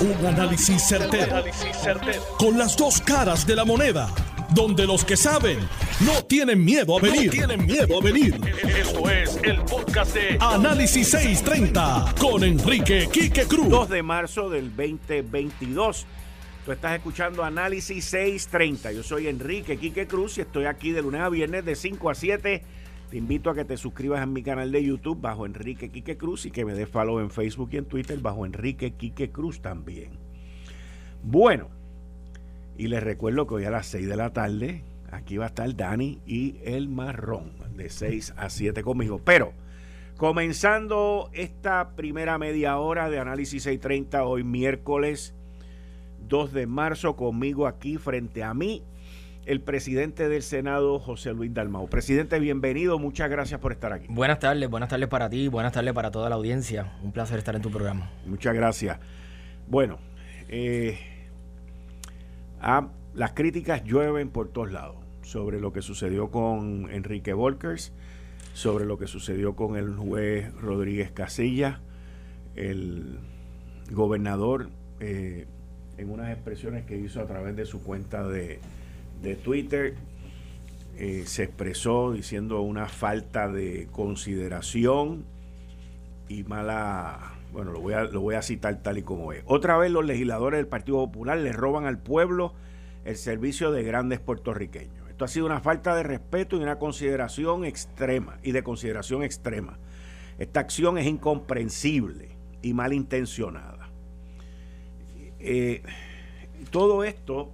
Un análisis certero, Con las dos caras de la moneda. Donde los que saben no tienen miedo a venir. tienen miedo a venir. Esto es el podcast de Análisis 630 con Enrique Quique Cruz. 2 de marzo del 2022. Tú estás escuchando Análisis 630. Yo soy Enrique Quique Cruz y estoy aquí de lunes a viernes de 5 a 7 te invito a que te suscribas a mi canal de YouTube bajo Enrique Quique Cruz y que me des follow en Facebook y en Twitter bajo Enrique Quique Cruz también. Bueno, y les recuerdo que hoy a las 6 de la tarde aquí va a estar Dani y el Marrón de 6 a 7 conmigo. Pero comenzando esta primera media hora de Análisis 630 hoy miércoles 2 de marzo conmigo aquí frente a mí el presidente del Senado, José Luis Dalmau. Presidente, bienvenido, muchas gracias por estar aquí. Buenas tardes, buenas tardes para ti, buenas tardes para toda la audiencia. Un placer estar en tu programa. Muchas gracias. Bueno, eh, las críticas llueven por todos lados sobre lo que sucedió con Enrique Volkers, sobre lo que sucedió con el juez Rodríguez Casilla, el gobernador, eh, en unas expresiones que hizo a través de su cuenta de de Twitter eh, se expresó diciendo una falta de consideración y mala, bueno, lo voy, a, lo voy a citar tal y como es. Otra vez los legisladores del Partido Popular le roban al pueblo el servicio de grandes puertorriqueños. Esto ha sido una falta de respeto y una consideración extrema y de consideración extrema. Esta acción es incomprensible y malintencionada. Eh, todo esto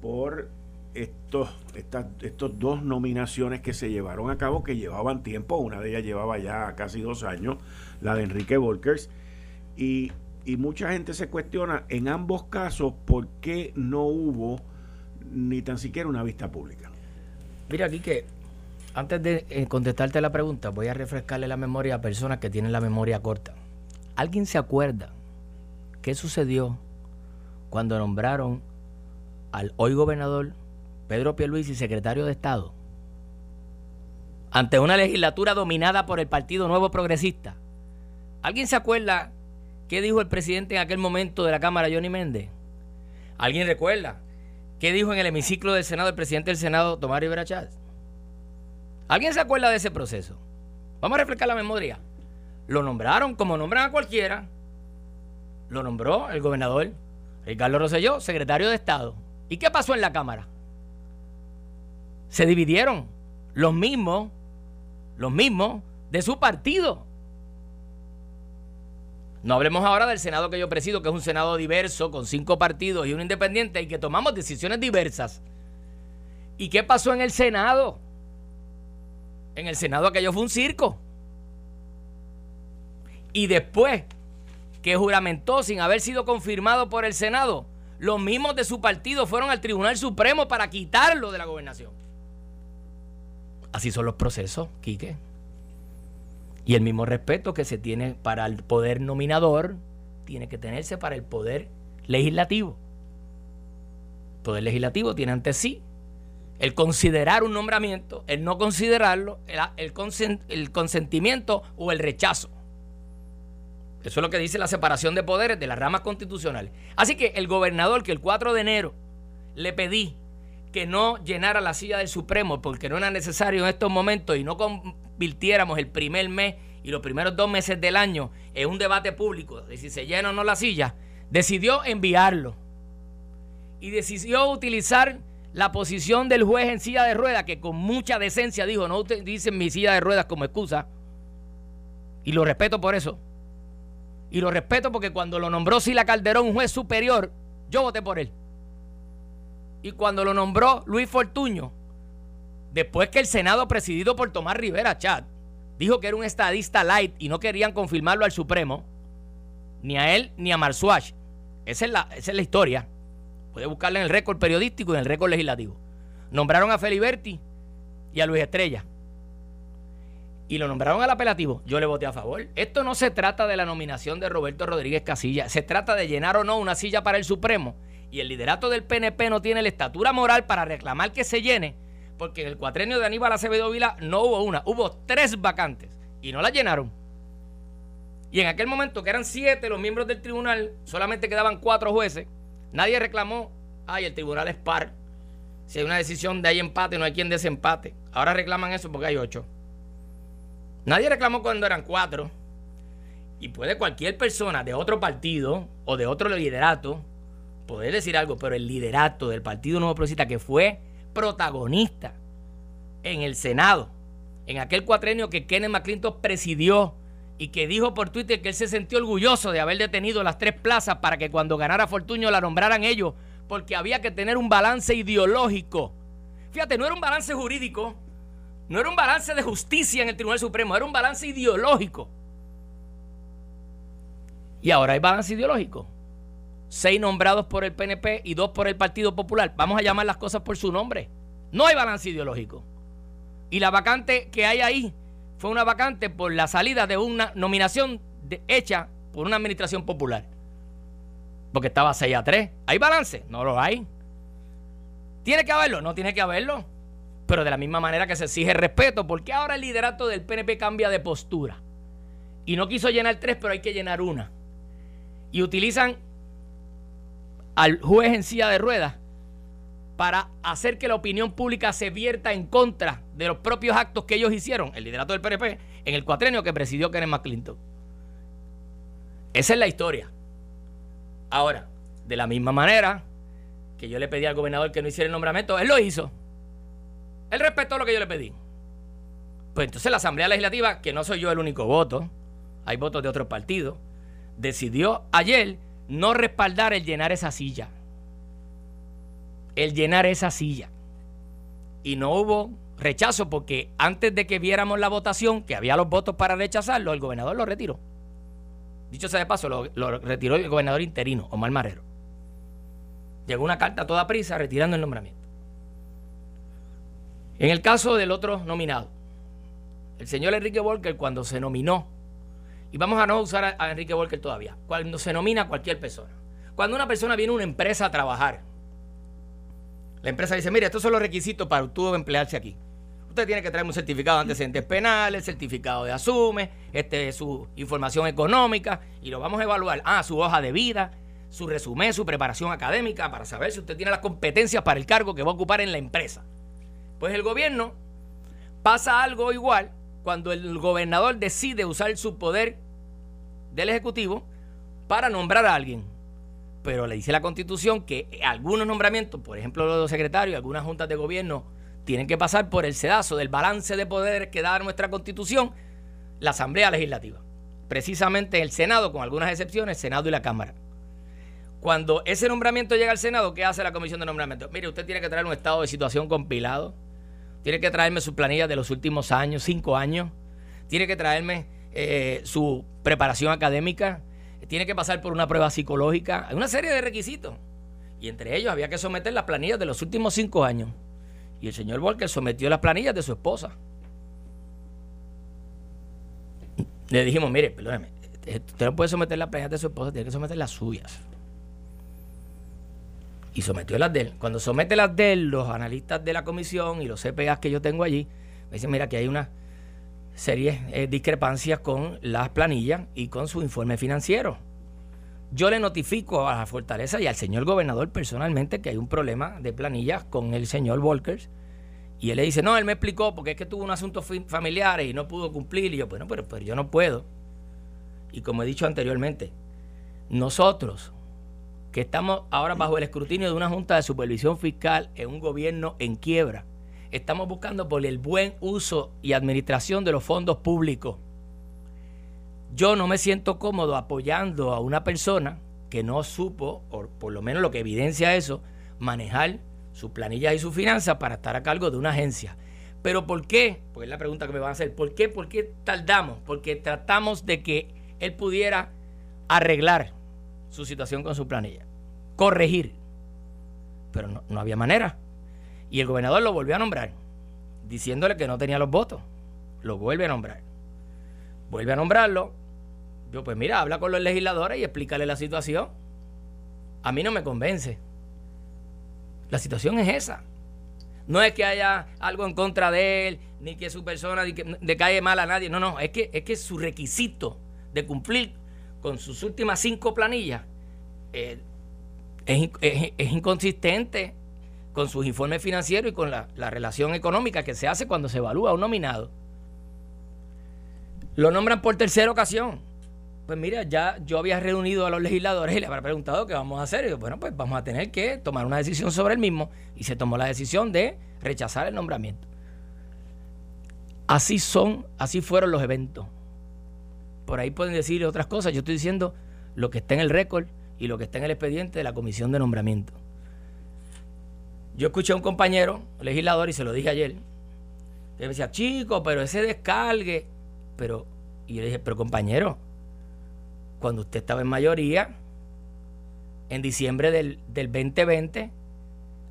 por estos, estas estos dos nominaciones que se llevaron a cabo, que llevaban tiempo, una de ellas llevaba ya casi dos años, la de Enrique Volkers, y, y mucha gente se cuestiona en ambos casos por qué no hubo ni tan siquiera una vista pública. Mira, aquí antes de eh, contestarte la pregunta, voy a refrescarle la memoria a personas que tienen la memoria corta. ¿Alguien se acuerda qué sucedió cuando nombraron al hoy gobernador Pedro Pierluisi, secretario de Estado, ante una legislatura dominada por el Partido Nuevo Progresista. ¿Alguien se acuerda qué dijo el presidente en aquel momento de la Cámara, Johnny Méndez? ¿Alguien recuerda qué dijo en el hemiciclo del Senado el presidente del Senado, Tomás Rivera Chávez? ¿Alguien se acuerda de ese proceso? Vamos a reflejar la memoria. Lo nombraron como nombran a cualquiera. Lo nombró el gobernador Ricardo Rosselló, secretario de Estado. ¿Y qué pasó en la Cámara? Se dividieron los mismos, los mismos de su partido. No hablemos ahora del Senado que yo presido, que es un Senado diverso, con cinco partidos y un independiente, y que tomamos decisiones diversas. ¿Y qué pasó en el Senado? En el Senado aquello fue un circo. Y después que juramentó sin haber sido confirmado por el Senado, los mismos de su partido fueron al Tribunal Supremo para quitarlo de la gobernación. Así son los procesos, Quique. Y el mismo respeto que se tiene para el poder nominador, tiene que tenerse para el poder legislativo. El poder legislativo tiene ante sí el considerar un nombramiento, el no considerarlo, el, el consentimiento o el rechazo. Eso es lo que dice la separación de poderes de las ramas constitucionales. Así que el gobernador que el 4 de enero le pedí que no llenara la silla del Supremo porque no era necesario en estos momentos y no convirtiéramos el primer mes y los primeros dos meses del año en un debate público de si se llena o no la silla, decidió enviarlo. Y decidió utilizar la posición del juez en silla de ruedas, que con mucha decencia dijo, no utilicen mi silla de ruedas como excusa, y lo respeto por eso. Y lo respeto porque cuando lo nombró Sila Calderón, un juez superior, yo voté por él y cuando lo nombró Luis Fortuño, después que el Senado presidido por Tomás Rivera Chat dijo que era un estadista light y no querían confirmarlo al Supremo, ni a él ni a Marsuach. Esa es la, esa es la historia. Puede buscarla en el récord periodístico y en el récord legislativo. Nombraron a Feliberti y a Luis Estrella. Y lo nombraron al apelativo. Yo le voté a favor. Esto no se trata de la nominación de Roberto Rodríguez Casilla. Se trata de llenar o no una silla para el Supremo y el liderato del PNP no tiene la estatura moral para reclamar que se llene, porque en el cuatrenio de Aníbal Acevedo Vila no hubo una, hubo tres vacantes y no la llenaron. Y en aquel momento, que eran siete los miembros del tribunal, solamente quedaban cuatro jueces. Nadie reclamó, ay, el tribunal es par. Si hay una decisión de hay empate, no hay quien desempate. Ahora reclaman eso porque hay ocho. Nadie reclamó cuando eran cuatro. Y puede cualquier persona de otro partido o de otro liderato poder decir algo, pero el liderato del Partido Nuevo Progresista que fue protagonista en el Senado, en aquel cuatrenio que Kenneth McClinton presidió y que dijo por Twitter que él se sintió orgulloso de haber detenido las tres plazas para que cuando ganara Fortuño la nombraran ellos, porque había que tener un balance ideológico. Fíjate, no era un balance jurídico, no era un balance de justicia en el Tribunal Supremo, era un balance ideológico. Y ahora hay balance ideológico. Seis nombrados por el PNP y dos por el Partido Popular. Vamos a llamar las cosas por su nombre. No hay balance ideológico. Y la vacante que hay ahí fue una vacante por la salida de una nominación hecha por una administración popular. Porque estaba 6 a 3. ¿Hay balance? No lo hay. ¿Tiene que haberlo? No tiene que haberlo. Pero de la misma manera que se exige respeto, porque ahora el liderato del PNP cambia de postura. Y no quiso llenar tres, pero hay que llenar una. Y utilizan al juez en silla de ruedas para hacer que la opinión pública se vierta en contra de los propios actos que ellos hicieron, el liderato del PNP, en el cuatrenio que presidió Kenneth McClinton. Esa es la historia. Ahora, de la misma manera que yo le pedí al gobernador que no hiciera el nombramiento, él lo hizo. Él respetó lo que yo le pedí. Pues entonces la Asamblea Legislativa, que no soy yo el único voto, hay votos de otros partidos, decidió ayer no respaldar el llenar esa silla el llenar esa silla. Y no hubo rechazo porque antes de que viéramos la votación, que había los votos para rechazarlo, el gobernador lo retiró. Dicho sea de paso, lo, retiró el gobernador interino, Omar Marrero. Llegó una carta a toda prisa retirando el nombramiento. En el caso del otro nominado, el señor Enrique Volker, cuando se nominó, y vamos a no usar a, Enrique Volker todavía, cuando se nomina cualquier persona, cuando una persona viene a una empresa a trabajar, la empresa dice, mire, estos son los requisitos para tú emplearse aquí. Usted tiene que traer un certificado de antecedentes penales, certificado de asume, este, su información económica y lo vamos a evaluar. Ah, su hoja de vida, su resumen, su preparación académica para saber si usted tiene las competencias para el cargo que va a ocupar en la empresa. Pues el gobierno pasa algo igual cuando el gobernador decide usar su poder del Ejecutivo para nombrar a alguien pero le dice la Constitución que algunos nombramientos, por ejemplo los secretarios, algunas juntas de gobierno, tienen que pasar por el sedazo del balance de poderes que da nuestra Constitución, la Asamblea Legislativa. Precisamente el Senado, con algunas excepciones, Senado y la Cámara. Cuando ese nombramiento llega al Senado, ¿qué hace la Comisión de Nombramiento? Mire, usted tiene que traer un estado de situación compilado, tiene que traerme sus planillas de los últimos años, cinco años, tiene que traerme eh, su preparación académica, tiene que pasar por una prueba psicológica. Hay una serie de requisitos. Y entre ellos había que someter las planillas de los últimos cinco años. Y el señor Volker sometió las planillas de su esposa. Le dijimos, mire, perdóneme, usted no puede someter las planillas de su esposa, tiene que someter las suyas. Y sometió las de él. Cuando somete las de él, los analistas de la comisión y los CPAs que yo tengo allí, me dicen, mira, que hay una serias eh, discrepancias con las planillas y con su informe financiero. Yo le notifico a la Fortaleza y al señor gobernador personalmente que hay un problema de planillas con el señor Volkers. Y él le dice, no, él me explicó porque es que tuvo un asunto familiar y no pudo cumplir. Y yo, bueno, pero, pero yo no puedo. Y como he dicho anteriormente, nosotros que estamos ahora bajo el escrutinio de una Junta de Supervisión Fiscal en un gobierno en quiebra, estamos buscando por el buen uso y administración de los fondos públicos. Yo no me siento cómodo apoyando a una persona que no supo, o por lo menos lo que evidencia eso, manejar sus planillas y sus finanzas para estar a cargo de una agencia. Pero ¿por qué? Pues es la pregunta que me van a hacer. ¿Por qué? ¿Por qué tardamos? Porque tratamos de que él pudiera arreglar su situación con su planilla, corregir. Pero no, no había manera. Y el gobernador lo volvió a nombrar, diciéndole que no tenía los votos. Lo vuelve a nombrar. Vuelve a nombrarlo. Yo, pues mira, habla con los legisladores y explícale la situación. A mí no me convence. La situación es esa. No es que haya algo en contra de él, ni que su persona decae mal a nadie. No, no, es que, es que su requisito de cumplir con sus últimas cinco planillas, eh, es, inconsistente con sus informes financieros y con la, la relación económica que se hace cuando se evalúa un nominado. Lo nombran por tercera ocasión. Pues mira, ya yo había reunido a los legisladores y les había preguntado qué vamos a hacer. Y yo, bueno, pues vamos a tener que tomar una decisión sobre el mismo. Y se tomó la decisión de rechazar el nombramiento. Así son, así fueron los eventos. Por ahí pueden decir otras cosas. Yo estoy diciendo lo que está en el récord y lo que está en el expediente de la comisión de nombramiento. Yo escuché a un compañero legislador y se lo dije ayer. Que me decía, chico, pero ese descargue. Pero, y yo le dije, pero compañero, cuando usted estaba en mayoría, en diciembre del, del 2020,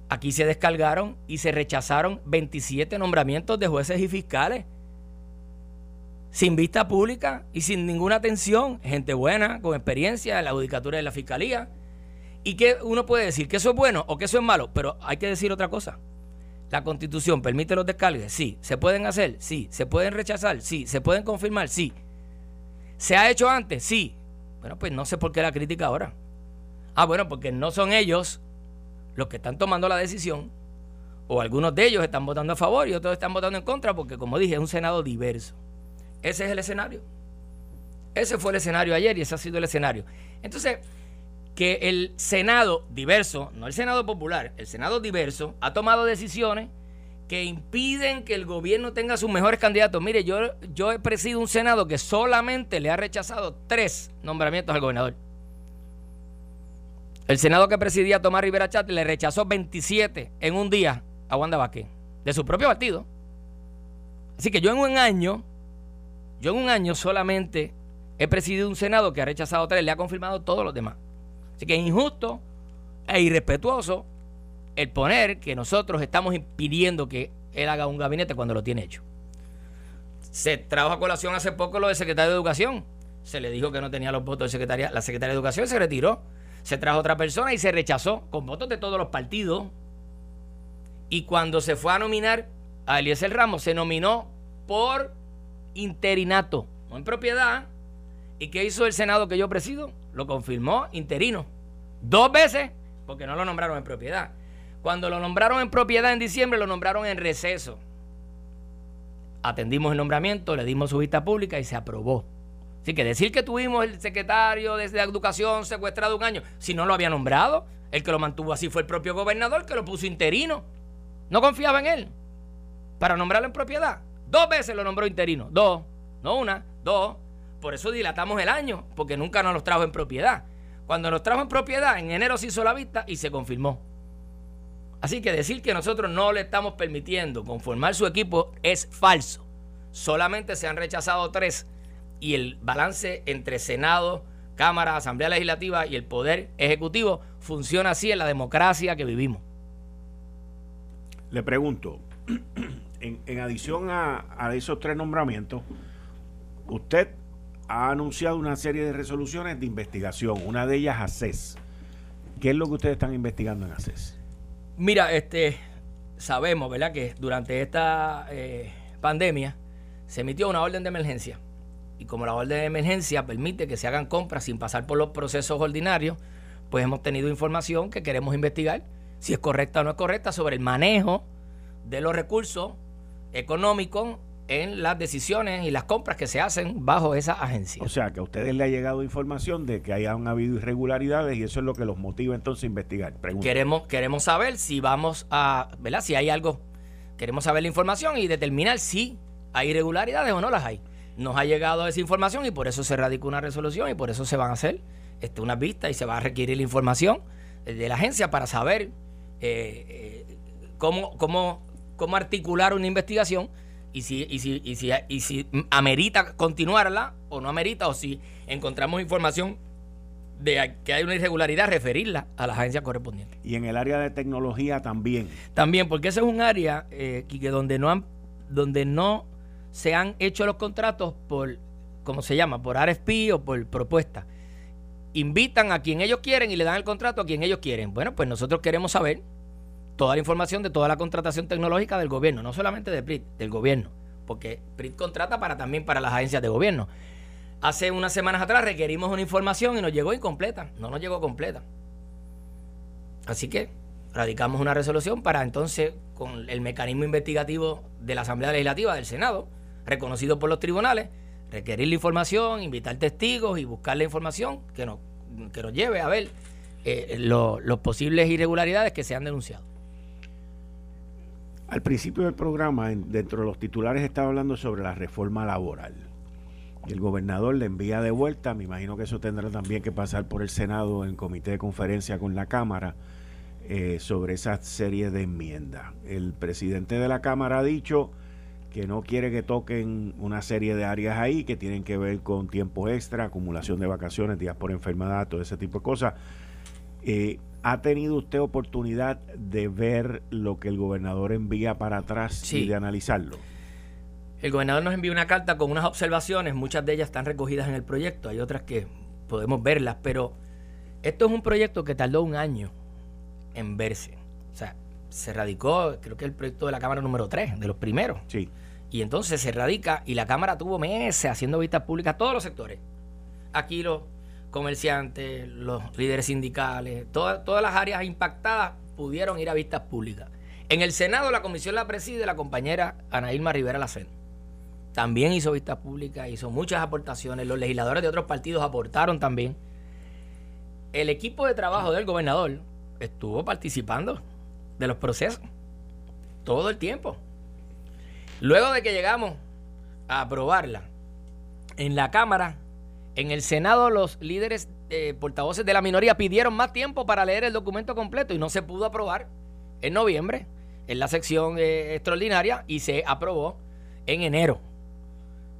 aquí se descargaron y se rechazaron 27 nombramientos de jueces y fiscales sin vista pública y sin ninguna atención, gente buena, con experiencia en la judicatura de la fiscalía. ¿Y que uno puede decir? ¿Que eso es bueno o que eso es malo? Pero hay que decir otra cosa. ¿La constitución permite los descargues? Sí. ¿Se pueden hacer? Sí. ¿Se pueden rechazar? Sí. ¿Se pueden confirmar? Sí. ¿Se ha hecho antes? Sí. Bueno, pues no sé por qué la crítica ahora. Ah, bueno, porque no son ellos los que están tomando la decisión, o algunos de ellos están votando a favor y otros están votando en contra, porque como dije, es un Senado diverso. Ese es el escenario. Ese fue el escenario ayer y ese ha sido el escenario. Entonces, que el Senado diverso, no el Senado popular, el Senado diverso, ha tomado decisiones que impiden que el gobierno tenga sus mejores candidatos. Mire, yo, yo he presidido un Senado que solamente le ha rechazado tres nombramientos al gobernador. El Senado que presidía Tomás Rivera Chat le rechazó 27 en un día a Wanda Vázquez, de su propio partido. Así que yo en un año yo en un año solamente he presidido un Senado que ha rechazado tres, le ha confirmado todos los demás. Así que es injusto e irrespetuoso el poner que nosotros estamos impidiendo que él haga un gabinete cuando lo tiene hecho. Se trajo a colación hace poco lo del secretario de Educación. Se le dijo que no tenía los votos de secretaria. La secretaria de Educación se retiró. Se trajo otra persona y se rechazó con votos de todos los partidos. Y cuando se fue a nominar a Eliezer Ramos, se nominó por interinato, no en propiedad. ¿Y qué hizo el Senado que yo presido? Lo confirmó interino. Dos veces, porque no lo nombraron en propiedad. Cuando lo nombraron en propiedad en diciembre, lo nombraron en receso. Atendimos el nombramiento, le dimos su vista pública y se aprobó. Así que decir que tuvimos el secretario de Educación secuestrado un año, si no lo había nombrado, el que lo mantuvo así fue el propio gobernador que lo puso interino. No confiaba en él para nombrarlo en propiedad. Dos veces lo nombró interino. Dos. No una, dos. Por eso dilatamos el año, porque nunca nos los trajo en propiedad. Cuando nos trajo en propiedad, en enero se hizo la vista y se confirmó. Así que decir que nosotros no le estamos permitiendo conformar su equipo es falso. Solamente se han rechazado tres y el balance entre Senado, Cámara, Asamblea Legislativa y el Poder Ejecutivo funciona así en la democracia que vivimos. Le pregunto, en, adición a, esos tres nombramientos, usted ha anunciado una serie de resoluciones de investigación, una de ellas ACES. ¿Qué es lo que ustedes están investigando en ACES? Mira, este, sabemos, ¿verdad?, que durante esta eh, pandemia se emitió una orden de emergencia. Y como la orden de emergencia permite que se hagan compras sin pasar por los procesos ordinarios, pues hemos tenido información que queremos investigar si es correcta o no es correcta sobre el manejo de los recursos económico en las decisiones y las compras que se hacen bajo esa agencia. O sea, que a ustedes le ha llegado información de que hayan habido irregularidades y eso es lo que los motiva entonces a investigar. Queremos, queremos saber si vamos a, ¿verdad? Si hay algo, queremos saber la información y determinar si hay irregularidades o no las hay. Nos ha llegado esa información y por eso se radicó una resolución y por eso se van a hacer este, unas vistas y se va a requerir la información de la agencia para saber eh, eh, cómo, cómo cómo articular una investigación y si, y si, y si, y si amerita continuarla o no amerita, o si encontramos información de que hay una irregularidad, referirla a la agencia correspondiente. Y en el área de tecnología también. También, porque ese es un área eh, que donde no han, donde no se han hecho los contratos por, ¿cómo se llama? Por RFP o por propuesta. Invitan a quien ellos quieren y le dan el contrato a quien ellos quieren. Bueno, pues nosotros queremos saber toda la información de toda la contratación tecnológica del gobierno, no solamente de PRIT, del gobierno, porque PRIT contrata para también para las agencias de gobierno. Hace unas semanas atrás requerimos una información y nos llegó incompleta, no nos llegó completa. Así que radicamos una resolución para entonces, con el mecanismo investigativo de la Asamblea Legislativa del Senado, reconocido por los tribunales, requerir la información, invitar testigos y buscar la información que nos, que nos lleve a ver eh, los posibles irregularidades que se han denunciado. Al principio del programa, dentro de los titulares, estaba hablando sobre la reforma laboral. El gobernador le envía de vuelta, me imagino que eso tendrá también que pasar por el Senado en comité de conferencia con la Cámara, eh, sobre esa serie de enmiendas. El presidente de la Cámara ha dicho que no quiere que toquen una serie de áreas ahí que tienen que ver con tiempo extra, acumulación de vacaciones, días por enfermedad, todo ese tipo de cosas. Eh, ¿Ha tenido usted oportunidad de ver lo que el gobernador envía para atrás y de analizarlo? El gobernador nos envió una carta con unas observaciones, muchas de ellas están recogidas en el proyecto, hay otras que podemos verlas, pero esto es un proyecto que tardó un año en verse. O sea, se radicó, creo que el proyecto de la Cámara número 3, de los primeros. Sí. Y entonces se radica y la Cámara tuvo meses haciendo vistas públicas a todos los sectores. Aquí los comerciantes, los líderes sindicales, todas, todas las áreas impactadas pudieron ir a vistas públicas. En el Senado la comisión la preside la compañera Ana Irma Rivera Lacen. También hizo vistas públicas, hizo muchas aportaciones. Los legisladores de otros partidos aportaron también. El equipo de trabajo del gobernador estuvo participando de los procesos todo el tiempo. Luego de que llegamos a aprobarla en la Cámara, en el Senado los líderes eh, portavoces de la minoría pidieron más tiempo para leer el documento completo y no se pudo aprobar en noviembre en la sección eh, extraordinaria y se aprobó en enero.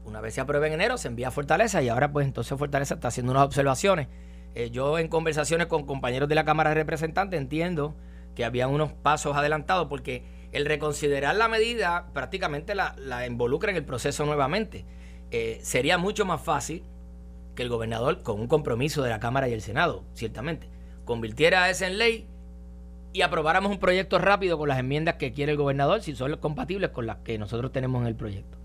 Una vez se aprueba en enero, se envía a Fortaleza y ahora pues entonces Fortaleza está haciendo unas observaciones. Eh, yo en conversaciones con compañeros de la Cámara de Representantes entiendo que había unos pasos adelantados porque el reconsiderar la medida prácticamente la, involucra en el proceso nuevamente. sería mucho más fácil que el gobernador, con un compromiso de la Cámara y el Senado, ciertamente, convirtiera eso en ley y aprobáramos un proyecto rápido con las enmiendas que quiere el gobernador, si son compatibles con las que nosotros tenemos en el proyecto.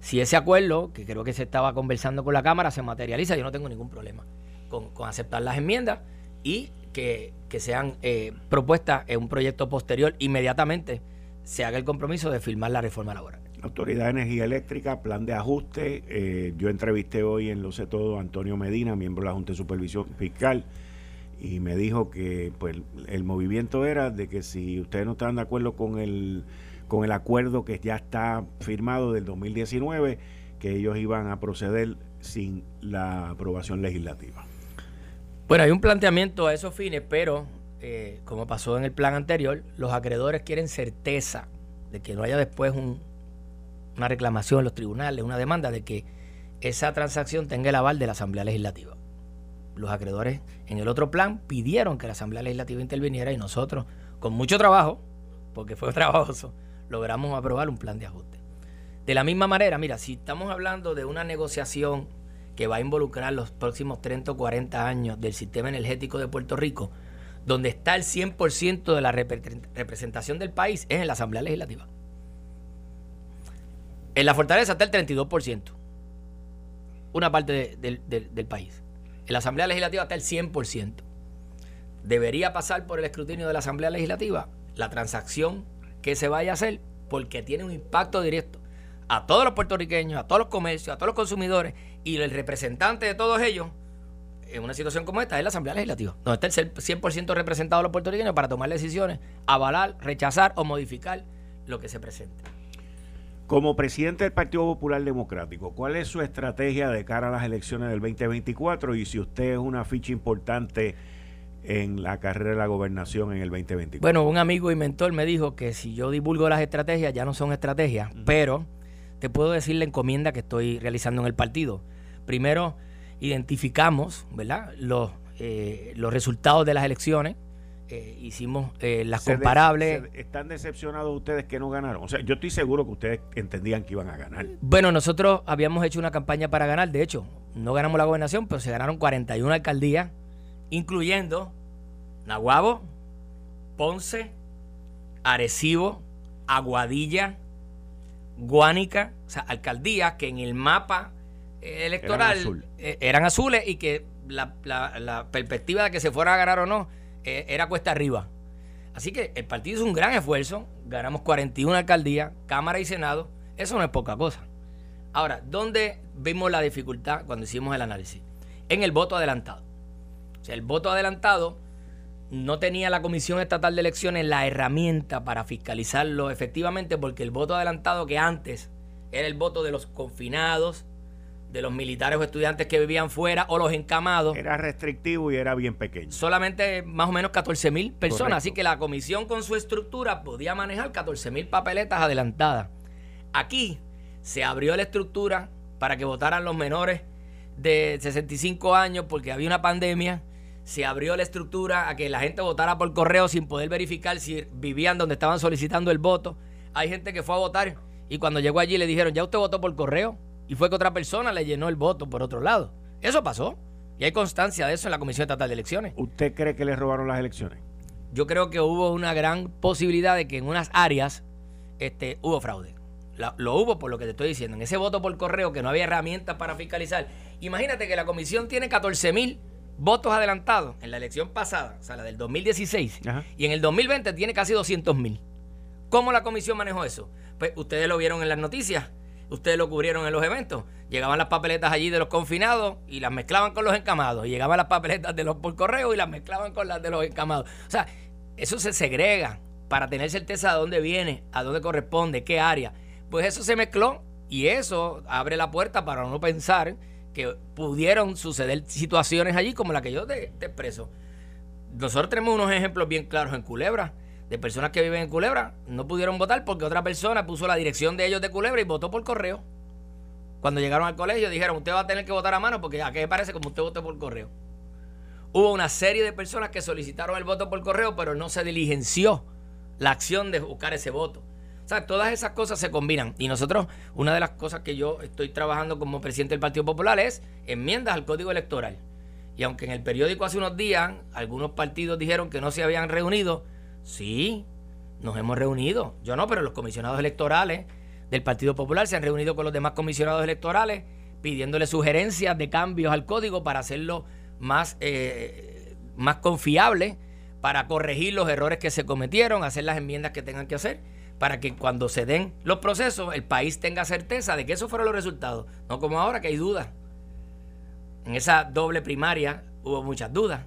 Si ese acuerdo, que creo que se estaba conversando con la Cámara, se materializa, yo no tengo ningún problema con, aceptar las enmiendas y que, sean eh, propuestas en un proyecto posterior, inmediatamente se haga el compromiso de firmar la reforma laboral. Autoridad de Energía Eléctrica, plan de ajuste. Eh, yo entrevisté hoy en Lo sé todo a Antonio Medina, miembro de la Junta de Supervisión Fiscal, y me dijo que pues el movimiento era de que si ustedes no estaban de acuerdo con el, con el acuerdo que ya está firmado del 2019, que ellos iban a proceder sin la aprobación legislativa. Bueno, hay un planteamiento a esos fines, pero eh, como pasó en el plan anterior, los acreedores quieren certeza de que no haya después un, una reclamación en los tribunales, una demanda de que esa transacción tenga el aval de la Asamblea Legislativa. Los acreedores en el otro plan pidieron que la Asamblea Legislativa interviniera y nosotros, con mucho trabajo, porque fue trabajoso, logramos aprobar un plan de ajuste. De la misma manera, mira, si estamos hablando de una negociación que va a involucrar los próximos 30 o 40 años del sistema energético de Puerto Rico, donde está el 100% de la representación del país, es en la Asamblea Legislativa. En la fortaleza está el 32%, una parte del país. En la Asamblea Legislativa está el 100%. Debería pasar por el escrutinio de la Asamblea Legislativa la transacción que se vaya a hacer porque tiene un impacto directo a todos los puertorriqueños, a todos los comercios, a todos los consumidores y el representante de todos ellos en una situación como esta es la Asamblea Legislativa, donde está el 100% representado de los puertorriqueños para tomar decisiones, avalar, rechazar o modificar lo que se presente. Como presidente del Partido Popular Democrático, ¿cuál es su estrategia de cara a las elecciones del 2024 y si usted es una ficha importante en la carrera de la gobernación en el 2024? Bueno, un amigo y mentor me dijo que si yo divulgo las estrategias ya no son estrategias, pero te puedo decir la encomienda que estoy realizando en el partido. Primero, identificamos ¿verdad? Los, eh, los resultados de las elecciones eh, hicimos eh, las comparables. ¿Están decepcionados ustedes que no ganaron? O sea, yo estoy seguro que ustedes entendían que iban a ganar. Bueno, nosotros habíamos hecho una campaña para ganar, de hecho, no ganamos la gobernación, pero se ganaron 41 alcaldías, incluyendo Nahuabo, Ponce, Arecibo, Aguadilla, Guánica, o sea, alcaldías que en el mapa electoral eran, azules y que la, la, perspectiva de que se fuera a ganar o no era cuesta arriba. Así que el partido hizo un gran esfuerzo, ganamos 41 alcaldías, Cámara y Senado, eso no es poca cosa. Ahora, ¿dónde vimos la dificultad cuando hicimos el análisis? En el voto adelantado. O sea, el voto adelantado no tenía la Comisión Estatal de Elecciones la herramienta para fiscalizarlo efectivamente porque el voto adelantado que antes era el voto de los confinados, de los militares o estudiantes que vivían fuera o los encamados. Era restrictivo y era bien pequeño. Solamente más o menos 14 mil personas. Así que la comisión con su estructura podía manejar 14 mil papeletas adelantadas. Aquí se abrió la estructura para que votaran los menores de 65 años porque había una pandemia. Se abrió la estructura a que la gente votara por correo sin poder verificar si vivían donde estaban solicitando el voto. Hay gente que fue a votar y cuando llegó allí le dijeron, ¿ya usted votó por correo? Y fue que otra persona le llenó el voto por otro lado. Eso pasó. Y hay constancia de eso en la Comisión Estatal de Elecciones. ¿Usted cree que le robaron las elecciones? Yo creo que hubo una gran posibilidad de que en unas áreas este, hubo fraude lo hubo por lo que te estoy diciendo. En ese voto por correo que no había herramientas para fiscalizar. Imagínate que la comisión tiene 14 mil votos adelantados en la elección pasada, o sea, la del 2016, y en el 2020 tiene casi 200 mil. ¿Cómo la comisión manejó eso? Pues ustedes lo vieron en las noticias, ustedes lo cubrieron en los eventos. Llegaban las papeletas allí de los confinados y las mezclaban con los encamados. Llegaban las papeletas de los por correo y las mezclaban con las de los encamados. O sea, eso se segrega para tener certeza de dónde viene, a dónde corresponde, qué área. Pues eso se mezcló y eso abre la puerta para no pensar que pudieron suceder situaciones allí como la que yo te, expreso. Nosotros tenemos unos ejemplos bien claros en Culebra, de personas que viven en Culebra, no pudieron votar porque otra persona puso la dirección de ellos de Culebra y votó por correo. Cuando llegaron al colegio dijeron, usted va a tener que votar a mano porque a qué parece como usted votó por correo. Hubo una serie de personas que solicitaron el voto por correo, pero no se diligenció la acción de buscar ese voto. O sea, todas esas cosas se combinan. Y nosotros, una de las cosas que yo estoy trabajando como presidente del Partido Popular es enmiendas al Código Electoral. Y aunque en el periódico hace unos días algunos partidos dijeron que no se habían reunido, sí, nos hemos reunido. Yo no, pero los comisionados electorales del Partido Popular se han reunido con los demás comisionados electorales pidiéndole sugerencias de cambios al código para hacerlo más, eh, más confiable, para corregir los errores que se cometieron, hacer las enmiendas que tengan que hacer para que cuando se den los procesos el país tenga certeza de que esos fueron los resultados, no como ahora que hay dudas. En esa doble primaria hubo muchas dudas.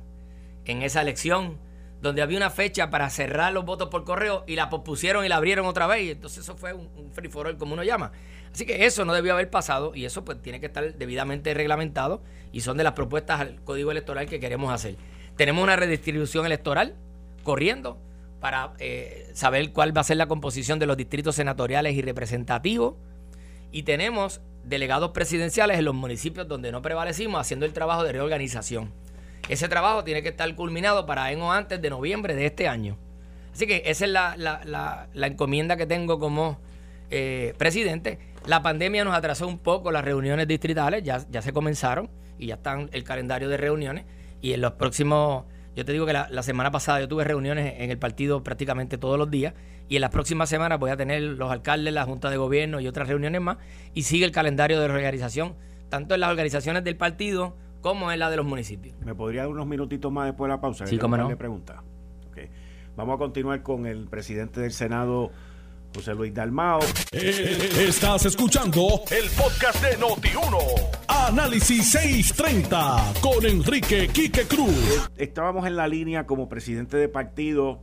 En esa elección donde había una fecha para cerrar los votos por correo y la pospusieron y la abrieron otra vez. Y entonces eso fue un, free for all, como uno llama. Así que eso no debió haber pasado y eso pues tiene que estar debidamente reglamentado y son de las propuestas al código electoral que queremos hacer. Tenemos una redistribución electoral corriendo para eh, saber cuál va a ser la composición de los distritos senatoriales y representativos. Y tenemos delegados presidenciales en los municipios donde no prevalecimos haciendo el trabajo de reorganización. Ese trabajo tiene que estar culminado para en o antes de noviembre de este año. Así que esa es la, encomienda que tengo como eh, presidente. La pandemia nos atrasó un poco las reuniones distritales, ya, ya se comenzaron y ya están el calendario de reuniones. Y en los próximos yo te digo que la, semana pasada yo tuve reuniones en el partido prácticamente todos los días y en las próximas semanas voy a tener los alcaldes, la Junta de Gobierno y otras reuniones más y sigue el calendario de reorganización, tanto en las organizaciones del partido como en la de los municipios. ¿Me podría dar unos minutitos más después de la pausa? Sí, cómo no. Pregunta. Vamos a continuar con el presidente del Senado. José Luis Dalmao. Eh, estás escuchando el podcast de Noti1. Análisis 630 con Enrique Quique Cruz. Estábamos en la línea como presidente de partido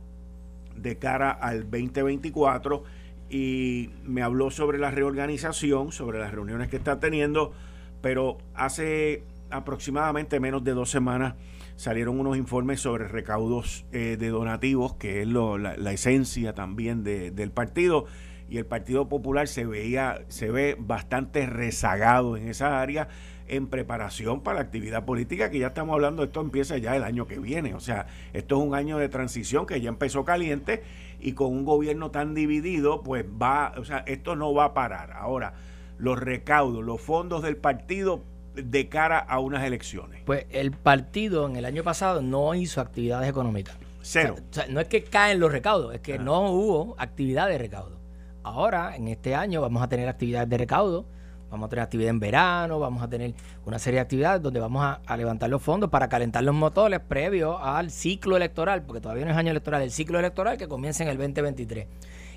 de cara al 2024 y me habló sobre la reorganización, sobre las reuniones que está teniendo, pero hace aproximadamente menos de dos semanas salieron unos informes sobre recaudos eh, de donativos, que es la, esencia también del partido. Y el Partido Popular se veía, se ve bastante rezagado en esa área en preparación para la actividad política, que ya estamos hablando, esto empieza ya el año que viene. O sea, esto es un año de transición que ya empezó caliente y con un gobierno tan dividido, pues va, o sea, esto no va a parar. Ahora, los recaudos, los fondos del partido de cara a unas elecciones? Pues el partido en el año pasado no hizo actividades económicas. Cero. O sea, no es que caen los recaudos, es que no hubo actividad de recaudo. Ahora, en este año, vamos a tener actividades de recaudo Vamos a tener actividad en verano, vamos a tener una serie de actividades donde vamos a, levantar los fondos para calentar los motores previo al ciclo electoral, porque todavía no es año electoral, el ciclo electoral que comienza en el 2023.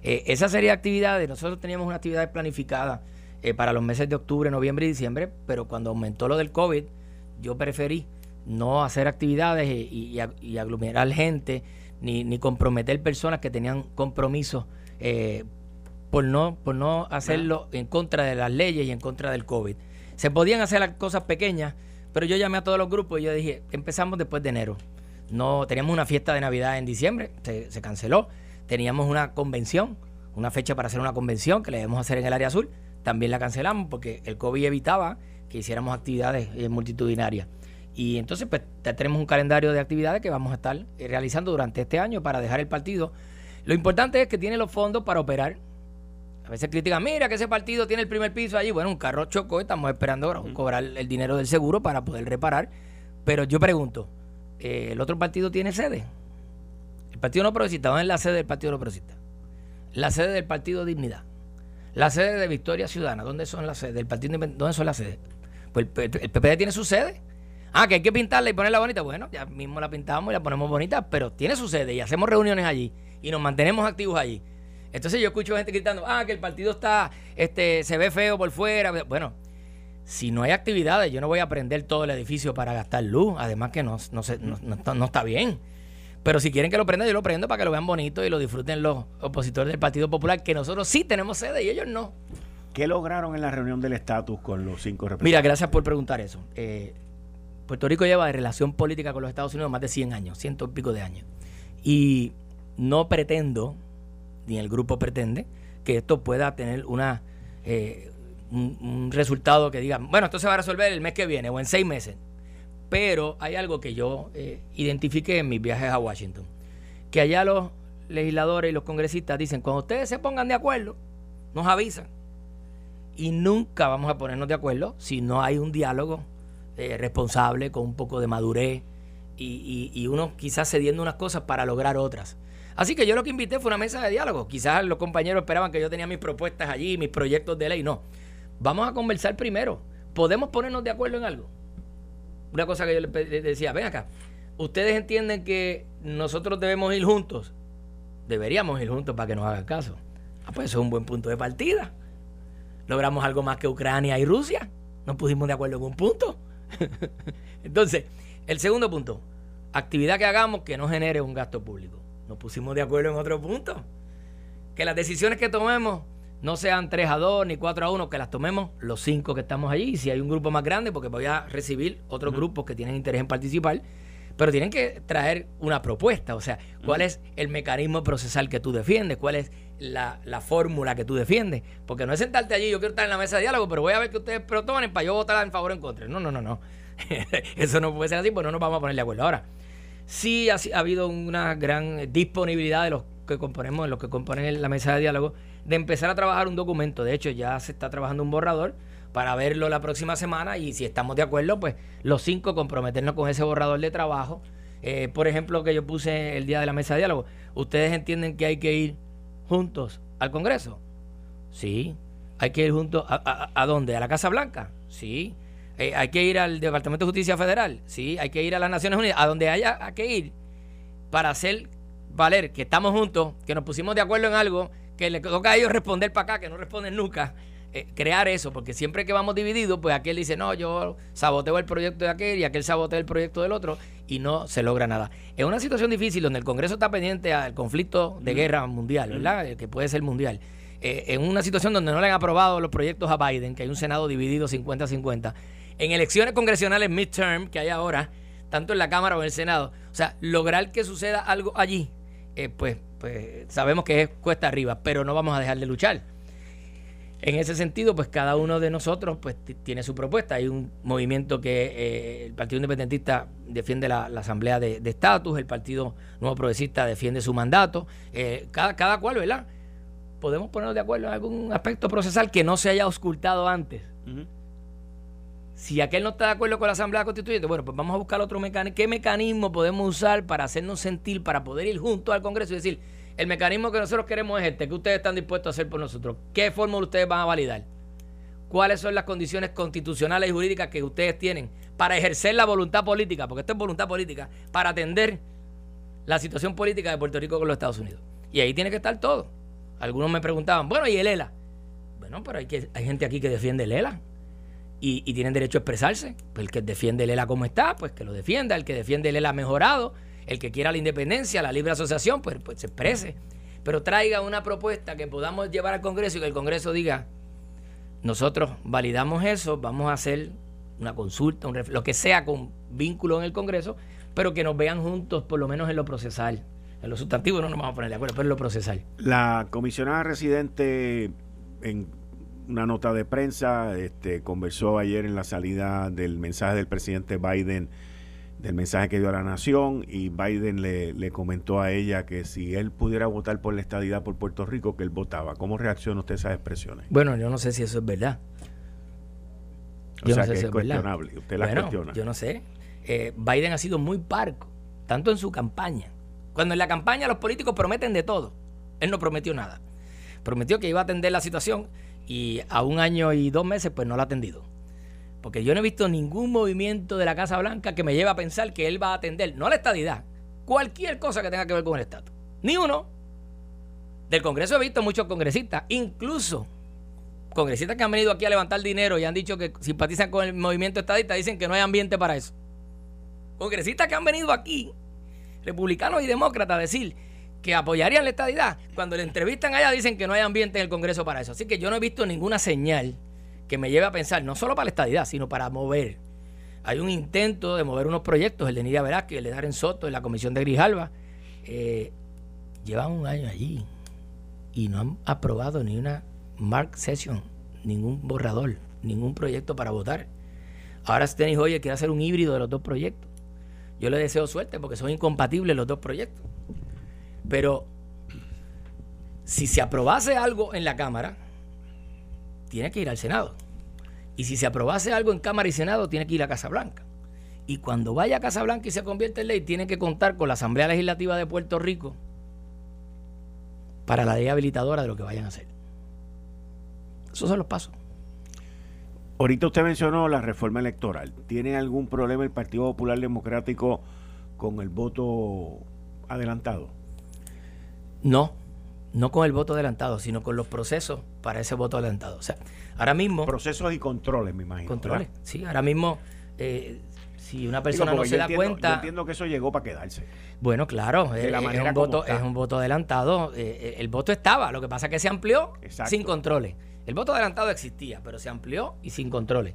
Eh, esa serie de actividades, nosotros teníamos una actividad planificada eh, para los meses de octubre, noviembre y diciembre, pero cuando aumentó lo del COVID, yo preferí no hacer actividades y, aglomerar gente, ni, ni, comprometer personas que tenían compromisos eh, por no, por no hacerlo en contra de las leyes y en contra del COVID. Se podían hacer las cosas pequeñas, pero yo llamé a todos los grupos y yo dije, empezamos después de enero. No, teníamos una fiesta de Navidad en diciembre, se, canceló. Teníamos una convención, una fecha para hacer una convención que le debemos hacer en el área azul. También la cancelamos porque el COVID evitaba que hiciéramos actividades eh, multitudinarias. Y entonces pues tenemos un calendario de actividades que vamos a estar eh, realizando durante este año para dejar el partido. Lo importante es que tiene los fondos para operar a veces critican, mira que ese partido tiene el primer piso allí. Bueno, un carro chocó, estamos esperando cobrar el dinero del seguro para poder reparar. Pero yo pregunto, eh, ¿el otro partido tiene sede? El Partido No Progresista, ¿dónde es la sede del Partido No Progresista? La sede del Partido Dignidad. La sede de Victoria Ciudadana, ¿dónde son las sedes? Del Partido ¿dónde son las sedes? Pues el, el, PPD tiene su sede. Ah, que hay que pintarla y ponerla bonita. Bueno, ya mismo la pintamos y la ponemos bonita, pero tiene su sede y hacemos reuniones allí y nos mantenemos activos allí. Entonces yo escucho gente gritando, ah, que el partido está, este, se ve feo por fuera. Bueno, si no hay actividades, yo no voy a prender todo el edificio para gastar luz. Además que no, no, está bien. Pero si quieren que lo prenda, yo lo prendo para que lo vean bonito y lo disfruten los opositores del Partido Popular, que nosotros sí tenemos sede y ellos no. ¿Qué lograron en la reunión del estatus con los cinco representantes? Mira, gracias por preguntar eso. Eh, Puerto Rico lleva de relación política con los Estados Unidos más de 100 años, ciento y pico de años. Y no pretendo ni el grupo pretende que esto pueda tener una eh, un, resultado que diga, bueno, esto se va a resolver el mes que viene o en seis meses. Pero hay algo que yo eh, identifiqué en mis viajes a Washington, que allá los legisladores y los congresistas dicen, cuando ustedes se pongan de acuerdo, nos avisan. Y nunca vamos a ponernos de acuerdo si no hay un diálogo eh, responsable, con un poco de madurez y, y uno quizás cediendo unas cosas para lograr otras. Así que yo lo que invité fue una mesa de diálogo. Quizás los compañeros esperaban que yo tenía mis propuestas allí, mis proyectos de ley. No. Vamos a conversar primero. ¿Podemos ponernos de acuerdo en algo? Una cosa que yo le decía, ven acá. ¿Ustedes entienden que nosotros debemos ir juntos? Deberíamos ir juntos para que nos hagan caso. Ah, pues eso es un buen punto de partida. Logramos algo más que Ucrania y Rusia. Nos pusimos de acuerdo en un punto. Entonces, el segundo punto, actividad que hagamos que no genere un gasto público. Nos pusimos de acuerdo en otro punto. Que las decisiones que tomemos no sean 3 a 2 ni 4 a 1, que las tomemos los 5 que estamos allí. Y si hay un grupo más grande, porque voy a recibir otros grupos que tienen interés en participar, pero tienen que traer una propuesta. O sea, ¿cuál es el mecanismo procesal que tú defiendes? ¿Cuál es la, fórmula que tú defiendes? Porque no es sentarte allí, yo quiero estar en la mesa de diálogo, pero voy a ver que ustedes proponen para yo votar en favor o en contra. No, no, no, no. Eso no puede ser así, pues no nos vamos a poner de acuerdo. Ahora, sí ha, habido una gran disponibilidad de los que componemos, los que componen la mesa de diálogo, de empezar a trabajar un documento. De hecho, ya se está trabajando un borrador para verlo la próxima semana y si estamos de acuerdo, pues los cinco comprometernos con ese borrador de trabajo. Eh, por ejemplo, que yo puse el día de la mesa de diálogo. ¿Ustedes entienden que hay que ir juntos al Congreso? Sí. ¿Hay que ir juntos a, a dónde? ¿A la Casa Blanca? Sí. Eh, hay que ir al Departamento de Justicia Federal, sí, hay que ir a las Naciones Unidas, a donde haya que ir para hacer valer que estamos juntos, que nos pusimos de acuerdo en algo, que le toca a ellos responder para acá, que no responden nunca. Eh, crear eso, porque siempre que vamos divididos, pues aquel dice, no, yo saboteo el proyecto de aquel y aquel sabotea el proyecto del otro y no se logra nada. Es una situación difícil donde el Congreso está pendiente al conflicto de guerra mundial, ¿verdad? Que puede ser mundial. Eh, en una situación donde no le han aprobado los proyectos a Biden, que hay un Senado dividido 50-50 en elecciones congresionales midterm que hay ahora, tanto en la Cámara o en el Senado, o sea, lograr que suceda algo allí, eh, pues, pues sabemos que es cuesta arriba, pero no vamos a dejar de luchar. En ese sentido, pues cada uno de nosotros pues tiene su propuesta. Hay un movimiento que eh, el Partido Independentista defiende la, Asamblea de Estatus, el Partido Nuevo Progresista defiende su mandato, eh, cada, cada cual, ¿verdad? Podemos ponernos de acuerdo en algún aspecto procesal que no se haya auscultado antes. Si aquel no está de acuerdo con la Asamblea Constituyente, bueno, pues vamos a buscar otro mecanismo. ¿Qué mecanismo podemos usar para hacernos sentir, para poder ir juntos al Congreso y decir, el mecanismo que nosotros queremos es este, que ustedes están dispuestos a hacer por nosotros? ¿Qué fórmula ustedes van a validar? cuáles son las condiciones constitucionales y jurídicas que ustedes tienen para ejercer la voluntad política, porque esto es voluntad política, para atender la situación política de Puerto Rico con los Estados Unidos. Y ahí tiene que estar todo. Algunos me preguntaban, bueno, ¿y el ELA? Bueno, pero hay, que, hay gente aquí que defiende el ELA y, tienen derecho a expresarse. Pues el que defiende el ELA como está, pues que lo defienda. El que defiende el ELA mejorado, el que quiera la independencia, la libre asociación, pues, pues se exprese. Pero traiga una propuesta que podamos llevar al Congreso y que el Congreso diga, nosotros validamos eso, vamos a hacer una consulta, lo que sea con vínculo en el Congreso, pero que nos vean juntos, por lo menos en lo procesal. En lo sustantivo no nos vamos a poner de acuerdo, pero en lo procesal. La comisionada residente, en una nota de prensa, este, conversó ayer en la salida del mensaje del presidente Biden del mensaje que dio a la nación y Biden le, comentó a ella que si él pudiera votar por la estadidad por Puerto Rico, que él votaba. ¿Cómo reacciona usted a esas expresiones? Bueno, yo no sé si eso es verdad. Yo no sé si es cuestionable. Usted la cuestiona. Yo no sé. Eh, Biden ha sido muy parco, tanto en su campaña. Cuando en la campaña los políticos prometen de todo, él no prometió nada. Prometió que iba a atender la situación y a un año y dos meses pues no la ha atendido. Porque yo no he visto ningún movimiento de la Casa Blanca que me lleve a pensar que él va a atender, no la estadidad, cualquier cosa que tenga que ver con el estatus. Ni uno. Del Congreso he visto muchos congresistas, incluso congresistas que han venido aquí a levantar dinero y han dicho que simpatizan con el movimiento estadista, dicen que no hay ambiente para eso. Congresistas que han venido aquí, republicanos y demócratas, a decir que apoyarían la estadidad, cuando le entrevistan allá dicen que no hay ambiente en el Congreso para eso. Así que yo no he visto ninguna señal que me lleve a pensar, no solo para la estadidad, sino para mover. Hay un intento de mover unos proyectos, el de Nidia Velázquez, el de Darren Soto, en la comisión de Grijalva. Eh, llevan un año allí y no han aprobado ni una mark session, ningún borrador, ningún proyecto para votar. Ahora Steny Hoyer quiere hacer un híbrido de los dos proyectos. Yo le deseo suerte porque son incompatibles los dos proyectos. Pero si se aprobase algo en la Cámara, tiene que ir al Senado. Y si se aprobase algo en Cámara y Senado, tiene que ir a Casa Blanca. Y cuando vaya a Casa Blanca y se convierte en ley, tiene que contar con la Asamblea Legislativa de Puerto Rico para la ley habilitadora de lo que vayan a hacer. Esos son los pasos. Ahorita usted mencionó la reforma electoral. ¿Tiene algún problema el Partido Popular Democrático con el voto adelantado? No, no con el voto adelantado, sino con los procesos para ese voto adelantado. O sea, ahora mismo... Procesos y controles, me imagino. Controles, sí. Ahora mismo, eh, si una persona no se da cuenta... Yo entiendo que eso llegó para quedarse. Bueno, claro, eh, es, un voto, es un voto adelantado. Eh, el voto estaba, lo que pasa es que se amplió sin controles. El voto adelantado existía, pero se amplió y sin controles.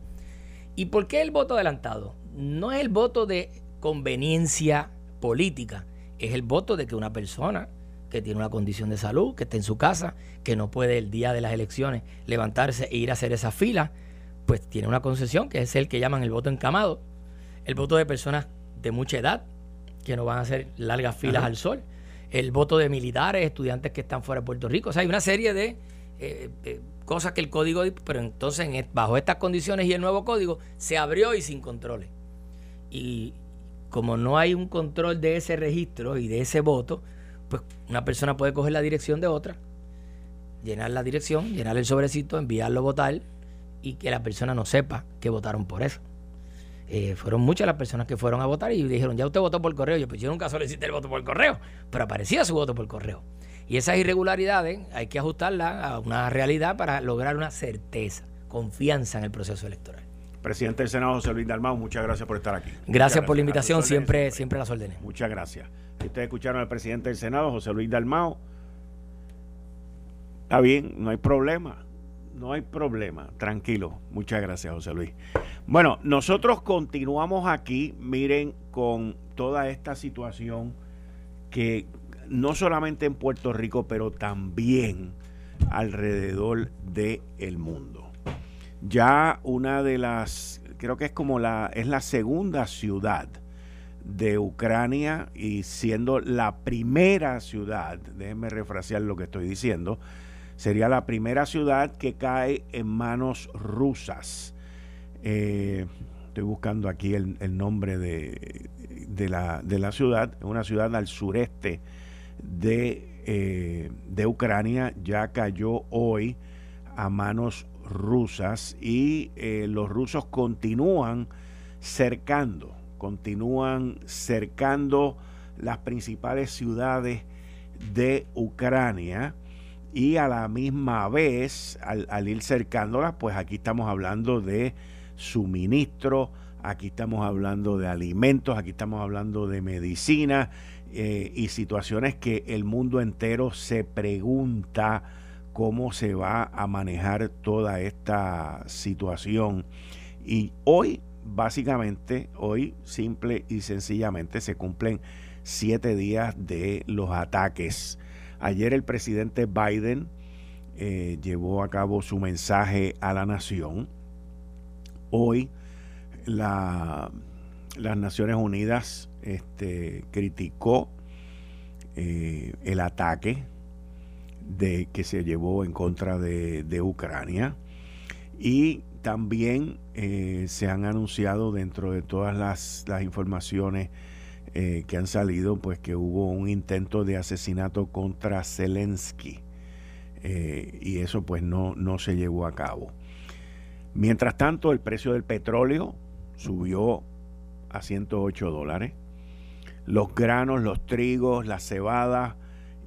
¿Y por qué el voto adelantado? No es el voto de conveniencia política, es el voto de que una persona que tiene una condición de salud, que está en su casa, que no puede el día de las elecciones levantarse e ir a hacer esa fila, pues tiene una concesión que es el que llaman el voto encamado, el voto de personas de mucha edad, que no van a hacer largas filas al sol, el voto de militares, estudiantes que están fuera de Puerto Rico. O sea, hay una serie de eh, eh, cosas que el código, pero entonces bajo estas condiciones y el nuevo código se abrió y sin controles. Y como no hay un control de ese registro y de ese voto, una persona puede coger la dirección de otra, llenar la dirección, llenar el sobrecito, enviarlo a votar y que la persona no sepa que votaron por eso. Eh, fueron muchas las personas que fueron a votar y dijeron, ya usted votó por correo. Yo, pues yo nunca solicité el voto por correo, pero aparecía su voto por correo. Y esas irregularidades hay que ajustarlas a una realidad para lograr una certeza, confianza en el proceso electoral. Presidente del Senado, José Luis Dalmau, muchas gracias por estar aquí. Gracias, por la invitación, siempre, siempre las órdenes. Muchas gracias. Ustedes escucharon al presidente del Senado, José Luis Dalmao. Está bien, no hay problema. No hay problema. Tranquilo. Muchas gracias, José Luis. Bueno, nosotros continuamos aquí, miren, con toda esta situación que no solamente en Puerto Rico, pero también alrededor del el mundo. Ya una de las, creo que es como la, es la segunda ciudad de Ucrania y siendo la primera ciudad, déjenme refrasear lo que estoy diciendo, sería la primera ciudad que cae en manos rusas. Eh, estoy buscando aquí el, nombre de, la, de, la, ciudad, una ciudad al sureste de, eh, de Ucrania, ya cayó hoy a manos rusas y eh, los rusos continúan cercando, continúan cercando las principales ciudades de Ucrania y a la misma vez, al, ir cercándolas, pues aquí estamos hablando de suministro, aquí estamos hablando de alimentos, aquí estamos hablando de medicina eh, y situaciones que el mundo entero se pregunta cómo se va a manejar toda esta situación. Y hoy, básicamente, hoy simple y sencillamente se cumplen siete días de los ataques. Ayer el presidente Biden eh, llevó a cabo su mensaje a la nación. Hoy la, las Naciones Unidas este, criticó eh, el ataque de, que se llevó en contra de, Ucrania y también eh, se han anunciado dentro de todas las, las informaciones eh, que han salido, pues que hubo un intento de asesinato contra Zelensky. Eh, y eso pues no, no se llevó a cabo. Mientras tanto, el precio del petróleo subió a 108 dólares. Los granos, los trigos, la cebada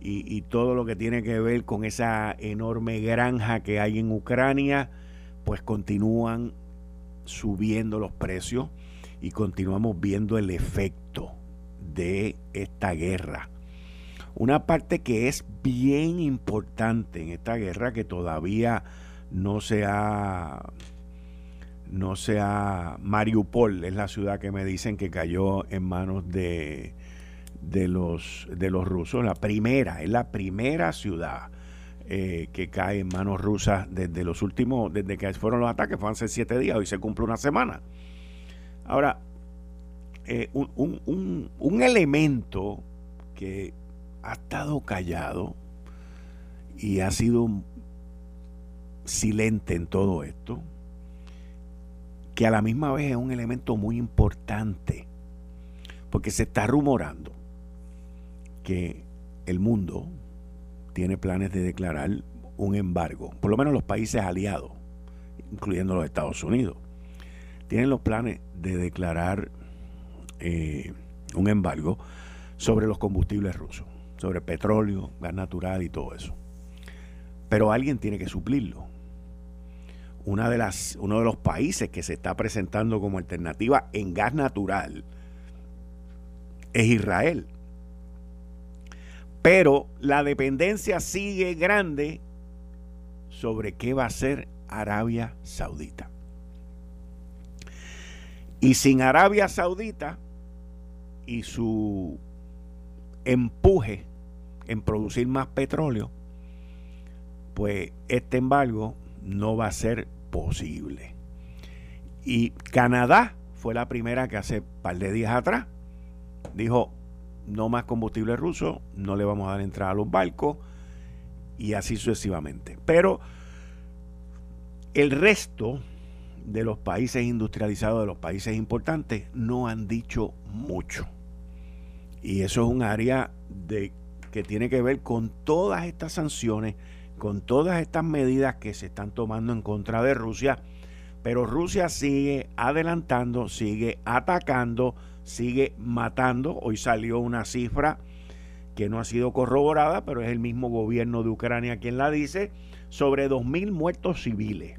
y, todo lo que tiene que ver con esa enorme granja que hay en Ucrania, pues continúan subiendo los precios y continuamos viendo el efecto de esta guerra. Una parte que es bien importante en esta guerra que todavía no se ha no sea Mariupol es la ciudad que me dicen que cayó en manos de, de los de los rusos la primera es la primera ciudad eh, que cae en manos rusas desde los últimos desde que fueron los ataques fue hace siete días hoy se cumple una semana. Ahora eh, un, elemento que ha estado callado y ha sido silente en todo esto, que a la misma vez es un elemento muy importante, porque se está rumorando que el mundo tiene planes de declarar un embargo, por lo menos los países aliados, incluyendo los Estados Unidos, tienen los planes de declarar eh, un embargo sobre los combustibles rusos, sobre petróleo, gas natural y todo eso. Pero alguien tiene que suplirlo. Una de las, uno de los países que se está presentando como alternativa en gas natural es Israel. Pero la dependencia sigue grande sobre qué va a ser Arabia Saudita. Y sin Arabia Saudita, y su empuje en producir más petróleo, pues este embargo no va a ser posible. Y Canadá fue la primera que hace un par de días atrás dijo, no más combustible ruso, no le vamos a dar entrada a los barcos y así sucesivamente. Pero el resto de los países industrializados, de los países importantes, no han dicho mucho. Y eso es un área de, que tiene que ver con todas estas sanciones, con todas estas medidas que se están tomando en contra de Rusia. Pero Rusia sigue adelantando, sigue atacando, sigue matando. Hoy salió una cifra que no ha sido corroborada, pero es el mismo gobierno de Ucrania quien la dice, sobre 2.000 muertos civiles.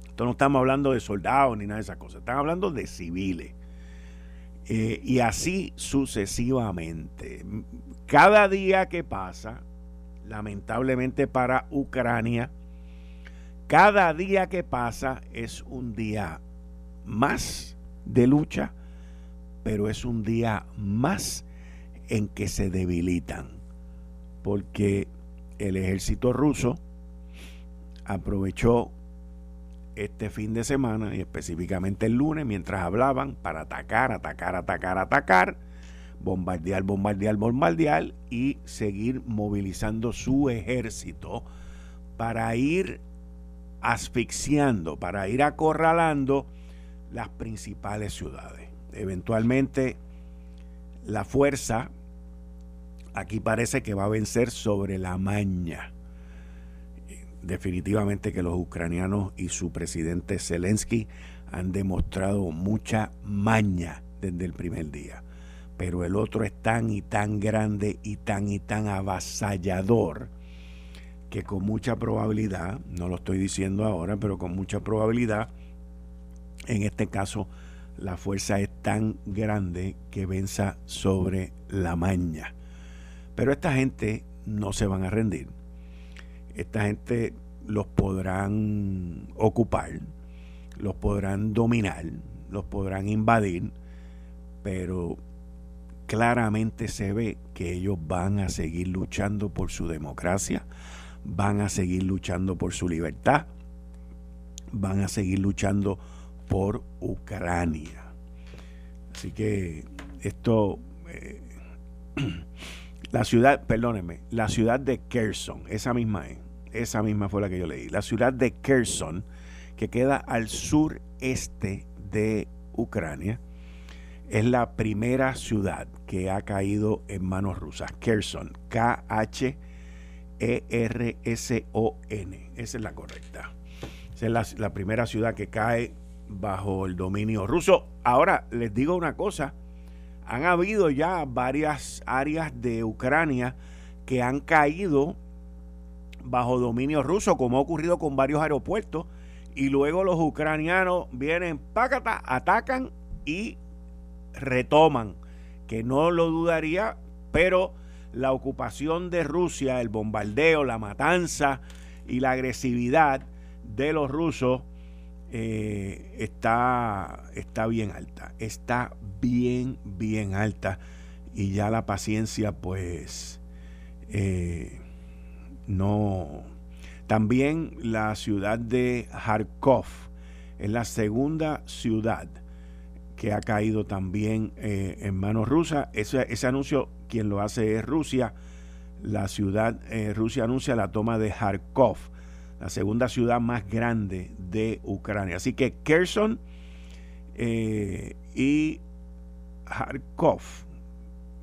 Entonces no estamos hablando de soldados ni nada de esas cosas, están hablando de civiles. Eh, y así sucesivamente. Cada día que pasa, lamentablemente para Ucrania, cada día que pasa es un día más de lucha, pero es un día más en que se debilitan, porque el ejército ruso aprovechó este fin de semana y específicamente el lunes mientras hablaban para atacar, atacar, atacar, atacar, bombardear, bombardear, bombardear y seguir movilizando su ejército para ir asfixiando, para ir acorralando las principales ciudades. Eventualmente la fuerza aquí parece que va a vencer sobre la maña definitivamente que los ucranianos y su presidente Zelensky han demostrado mucha maña desde el primer día. Pero el otro es tan y tan grande y tan y tan avasallador que con mucha probabilidad, no lo estoy diciendo ahora, pero con mucha probabilidad, en este caso, la fuerza es tan grande que venza sobre la maña. Pero esta gente no se van a rendir. Esta gente los podrán ocupar, los podrán dominar, los podrán invadir, pero claramente se ve que ellos van a seguir luchando por su democracia, van a seguir luchando por su libertad, van a seguir luchando por Ucrania. Así que esto, eh, la ciudad, perdónenme, la ciudad de Kherson, esa misma es, esa misma fue la que yo leí, la ciudad de Kherson, que queda al sureste de Ucrania, es la primera ciudad que ha caído en manos rusas. Kherson, K-H e-R-S-O-N. Esa es la correcta. Esa es la, primera ciudad que cae bajo el dominio ruso. Ahora, les digo una cosa. Han habido ya varias áreas de Ucrania que han caído bajo dominio ruso, como ha ocurrido con varios aeropuertos, y luego los ucranianos vienen, pácata, atacan y retoman, que no lo dudaría, pero la ocupación de Rusia, el bombardeo, la matanza y la agresividad de los rusos eh, está, está bien alta. Está bien, bien alta. Y ya la paciencia, pues, eh, no. También la ciudad de Kharkov es la segunda ciudad que ha caído también eh, en manos rusas. Ese, ese anuncio quien lo hace es Rusia. La ciudad, Rusia anuncia la toma de Kharkov, la segunda ciudad más grande de Ucrania. Así que Kherson eh, y Kharkov,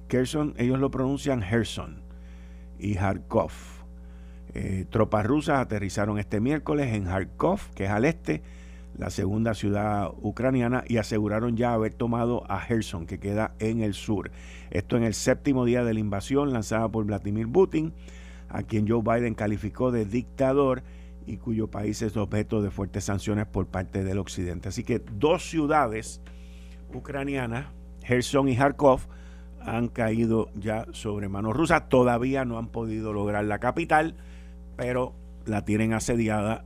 Kherson, ellos lo pronuncian Herson y Kharkov. Eh, tropas rusas aterrizaron este miércoles en Kharkov, que es al este, la segunda ciudad ucraniana, y aseguraron ya haber tomado a Kherson, que queda en el sur. Esto en el séptimo día de la invasión lanzada por Vladimir Putin, a quien Joe Biden calificó de dictador y cuyo país es objeto de fuertes sanciones por parte del occidente. Así que dos ciudades ucranianas, Kherson y Kharkov, han caído ya sobre manos rusas. Todavía no han podido lograr la capital, pero la tienen asediada